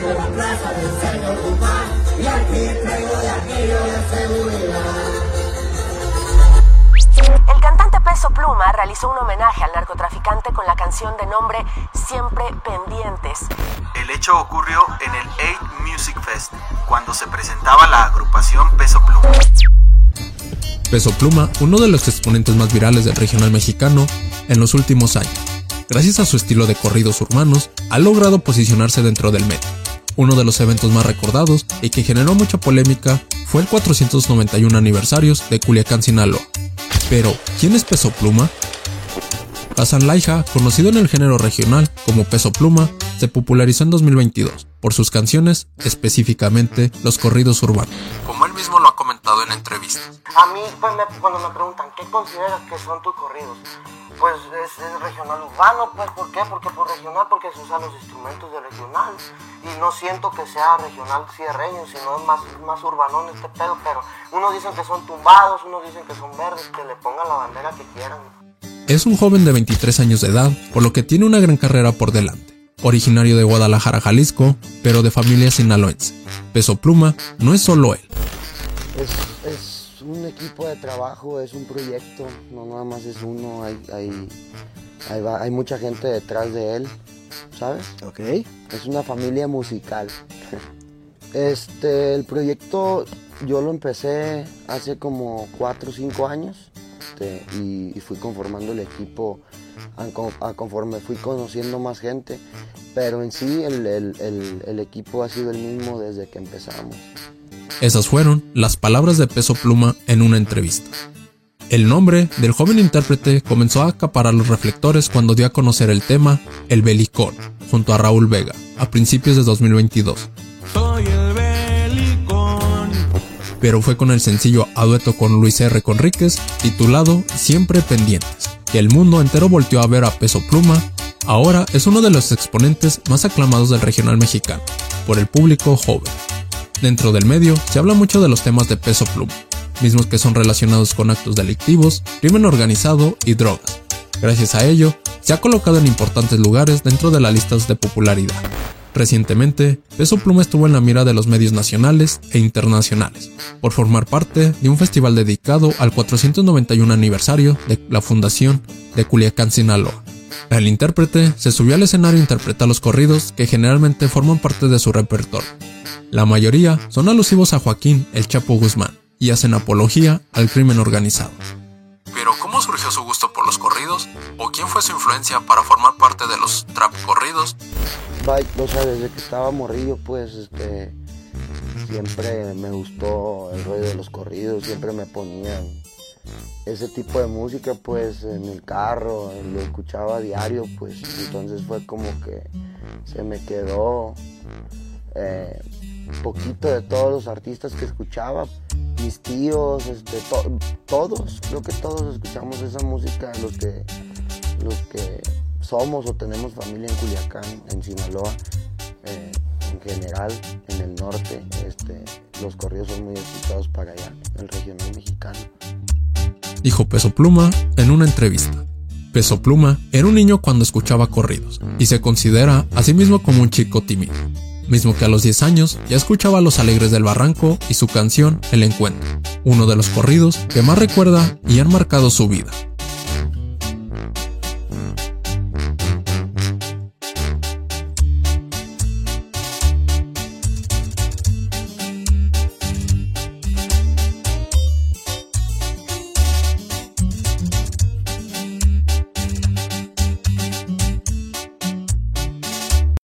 tengo la plaza del señor Guzmán y aquí traigo de aquello de seguridad. El cantante Peso Pluma realizó un homenaje al narcotraficante con la canción de nombre Siempre Pendientes. El hecho ocurrió en el 8 Music Fest, cuando se presentaba la agrupación Peso Pluma. Peso Pluma, uno de los exponentes más virales del regional mexicano en los últimos años. Gracias a su estilo de corridos urbanos, ha logrado posicionarse dentro del medio. Uno de los eventos más recordados y que generó mucha polémica fue el 491 aniversario de Culiacán, Sinaloa. Pero, ¿quién es Peso Pluma? Hassan Laija, conocido en el género regional como Peso Pluma, se popularizó en 2022 por sus canciones, específicamente los corridos urbanos. Como él mismo lo ha comentado en entrevistas. A mí, pues, me- cuando me preguntan, ¿qué consideras que son tus corridos? Pues es, es regional urbano, pues, ¿por qué? Porque por regional, porque se usan los instrumentos de regional. Y no siento que sea regional cierreño, sino es más, más urbanón este pedo, pero unos dicen que son tumbados, unos dicen que son verdes, que le pongan la bandera que quieran. Es un joven de 23 años de edad, por lo que tiene una gran carrera por delante. Originario de Guadalajara, Jalisco, pero de familia sinaloense. Peso Pluma no es solo él. Es, es un equipo de trabajo, es un proyecto, no nada más es uno, hay, hay, hay, va- hay mucha gente detrás de él, ¿sabes? Ok. Es una familia musical. Este, el proyecto yo lo empecé hace como 4 o 5 años este, y, y fui conformando el equipo a, co- a conforme fui conociendo más gente, pero en sí el, el- el- el equipo ha sido el mismo desde que empezamos. Esas fueron las palabras de Peso Pluma en una entrevista. El nombre del joven intérprete comenzó a acaparar los reflectores cuando dio a conocer el tema El Belicón, junto a Raúl Vega, a principios de 2022. Pero fue con el sencillo a dueto con Luis R. Conríquez, titulado Siempre Pendientes, que el mundo entero volteó a ver a Peso Pluma. Ahora es uno de los exponentes más aclamados del regional mexicano, por el público joven. Dentro del medio se habla mucho de los temas de peso pluma, mismos que son relacionados con actos delictivos, crimen organizado y drogas. Gracias a ello, se ha colocado en importantes lugares dentro de las listas de popularidad. Recientemente, Peso Pluma estuvo en la mira de los medios nacionales e internacionales, por formar parte de un festival dedicado al 491 aniversario de la fundación de Culiacán, Sinaloa. El intérprete se subió al escenario a interpretar los corridos que generalmente forman parte de su repertorio. La mayoría son alusivos a Joaquín el Chapo Guzmán y hacen apología al crimen organizado. Pero ¿cómo surgió su gusto por los corridos? ¿O quién fue su influencia para formar parte de los trap corridos? Bye, o sea, desde que estaba morrillo, pues, este, siempre me gustó el rollo de los corridos, siempre me ponían ese tipo de música, pues, en el carro, lo escuchaba a diario, pues, entonces fue como que se me quedó eh, poquito de todos los artistas que escuchaba, mis tíos, este, to- todos, creo que todos escuchamos esa música, los que, los que somos o tenemos familia en Culiacán, en Sinaloa, eh, en general, en el norte, este, los corridos son muy escuchados para allá, el regional mexicano. Dijo Peso Pluma en una entrevista. Peso Pluma era un niño cuando escuchaba corridos y se considera a sí mismo como un chico tímido, mismo que a los 10 años ya escuchaba Los Alegres del Barranco y su canción El Encuentro, uno de los corridos que más recuerda y han marcado su vida.